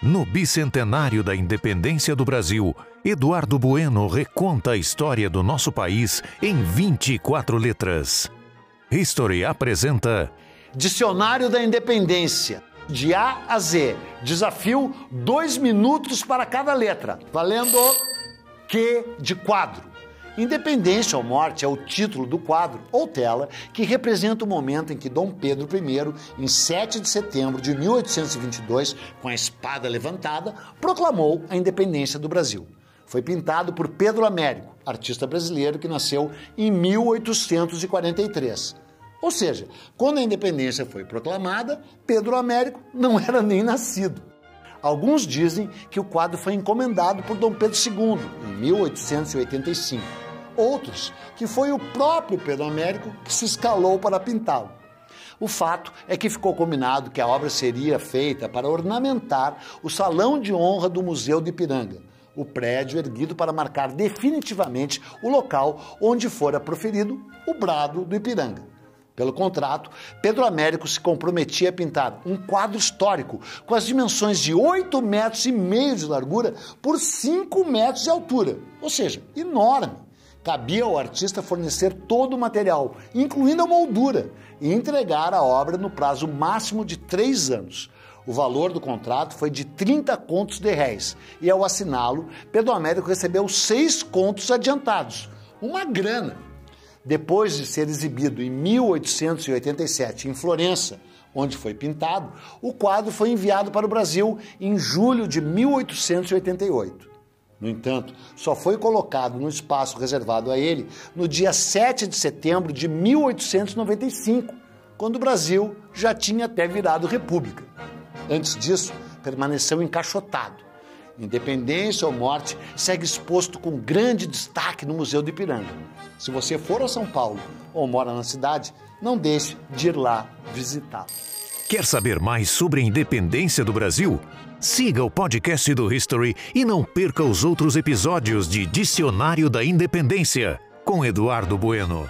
No bicentenário da independência do Brasil, Eduardo Bueno reconta a história do nosso país em 24 letras. History apresenta Dicionário da Independência, de A a Z. Desafio: dois minutos para cada letra. Valendo Q de quadro. Independência ou Morte é o título do quadro ou tela que representa o momento em que Dom Pedro I, em 7 de setembro de 1822, com a espada levantada, proclamou a independência do Brasil. Foi pintado por Pedro Américo, artista brasileiro que nasceu em 1843. Ou seja, quando a independência foi proclamada, Pedro Américo não era nem nascido. Alguns dizem que o quadro foi encomendado por Dom Pedro II em 1885 outros que foi o próprio Pedro Américo que se escalou para pintá-lo. O fato é que ficou combinado que a obra seria feita para ornamentar o salão de honra do Museu de Ipiranga, o prédio erguido para marcar definitivamente o local onde fora proferido o brado do Ipiranga. Pelo contrato, Pedro Américo se comprometia a pintar um quadro histórico com as dimensões de 8 metros e meio de largura por 5 metros de altura, ou seja, enorme. Cabia ao artista fornecer todo o material, incluindo a moldura, e entregar a obra no prazo máximo de três anos. O valor do contrato foi de 30 contos de réis, e ao assiná-lo, Pedro Américo recebeu seis contos adiantados, uma grana. Depois de ser exibido em 1887 em Florença, onde foi pintado, o quadro foi enviado para o Brasil em julho de 1888. No entanto, só foi colocado no espaço reservado a ele no dia 7 de setembro de 1895, quando o Brasil já tinha até virado república. Antes disso, permaneceu encaixotado. Independência ou morte segue exposto com grande destaque no Museu do Ipiranga. Se você for a São Paulo ou mora na cidade, não deixe de ir lá visitá-lo. Quer saber mais sobre a independência do Brasil? Siga o podcast do History e não perca os outros episódios de Dicionário da Independência com Eduardo Bueno.